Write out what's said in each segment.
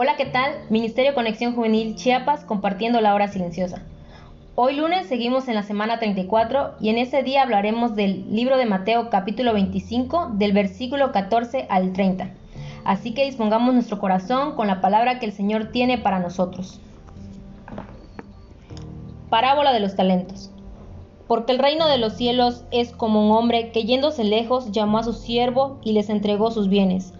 Hola, ¿qué tal? Ministerio Conexión Juvenil Chiapas compartiendo la hora silenciosa. Hoy lunes seguimos en la semana 34 y en ese día hablaremos del libro de Mateo capítulo 25 del versículo 14 al 30. Así que dispongamos nuestro corazón con la palabra que el Señor tiene para nosotros. Parábola de los talentos. Porque el reino de los cielos es como un hombre que yéndose lejos llamó a su siervo y les entregó sus bienes.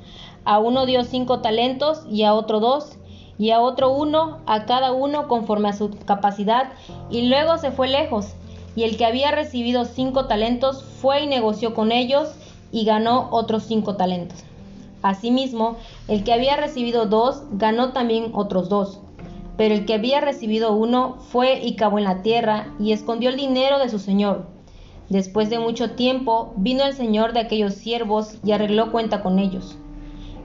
A uno dio cinco talentos y a otro dos, y a otro uno, a cada uno conforme a su capacidad, y luego se fue lejos. Y el que había recibido cinco talentos fue y negoció con ellos y ganó otros cinco talentos. Asimismo, el que había recibido dos ganó también otros dos. Pero el que había recibido uno fue y cavó en la tierra y escondió el dinero de su señor. Después de mucho tiempo vino el señor de aquellos siervos y arregló cuenta con ellos.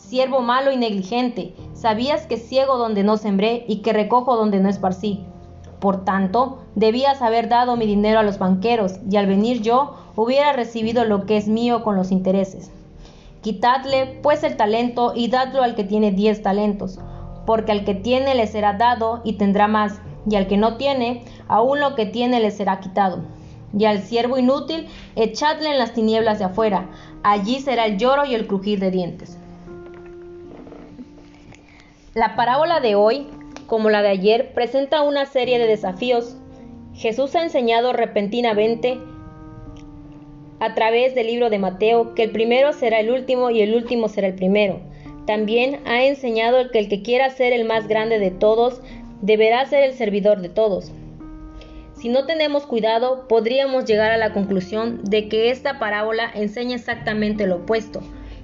Siervo malo y negligente, sabías que ciego donde no sembré y que recojo donde no esparcí. Por tanto, debías haber dado mi dinero a los banqueros, y al venir yo hubiera recibido lo que es mío con los intereses. Quitadle pues el talento y dadlo al que tiene diez talentos, porque al que tiene le será dado y tendrá más, y al que no tiene, aún lo que tiene le será quitado. Y al siervo inútil, echadle en las tinieblas de afuera, allí será el lloro y el crujir de dientes. La parábola de hoy, como la de ayer, presenta una serie de desafíos. Jesús ha enseñado repentinamente a través del libro de Mateo que el primero será el último y el último será el primero. También ha enseñado que el que quiera ser el más grande de todos deberá ser el servidor de todos. Si no tenemos cuidado, podríamos llegar a la conclusión de que esta parábola enseña exactamente lo opuesto,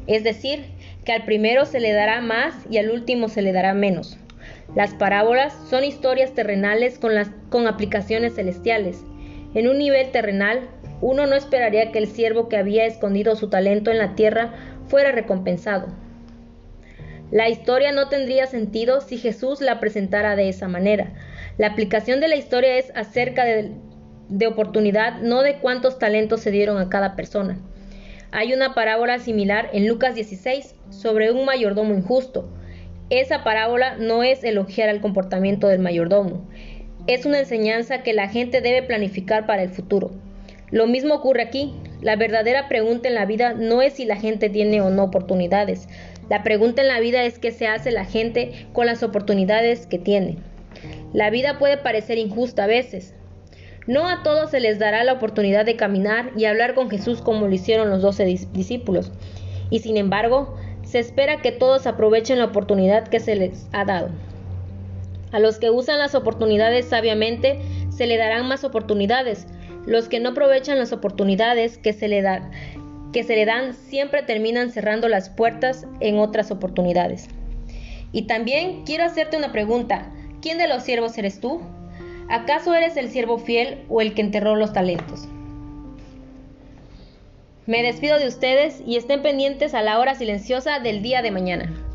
es decir, que al primero se le dará más y al último se le dará menos. Las parábolas son historias terrenales con, aplicaciones celestiales. En un nivel terrenal, uno no esperaría que el siervo que había escondido su talento en la tierra fuera recompensado. La historia no tendría sentido si Jesús la presentara de esa manera. La aplicación de la historia es acerca de, de oportunidad, no de cuántos talentos se dieron a cada persona. Hay una parábola similar en Lucas 16 sobre un mayordomo injusto. Esa parábola no es elogiar al comportamiento del mayordomo, es una enseñanza que la gente debe planificar para el futuro. Lo mismo ocurre aquí. La verdadera pregunta en la vida no es si la gente tiene o no oportunidades. La pregunta en la vida es qué se hace la gente con las oportunidades que tiene. La vida puede parecer injusta a veces, no a todos se les dará la oportunidad de caminar y hablar con Jesús como lo hicieron los doce discípulos. Y sin embargo, se espera que todos aprovechen la oportunidad que se les ha dado. A los que usan las oportunidades sabiamente, se le darán más oportunidades. Los que no aprovechan las oportunidades que se le, que se le dan siempre terminan cerrando las puertas en otras oportunidades. Y también quiero hacerte una pregunta. ¿Quién de los siervos eres tú? ¿Acaso eres el siervo fiel o el que enterró los talentos? Me despido de ustedes y estén pendientes a la hora silenciosa del día de mañana.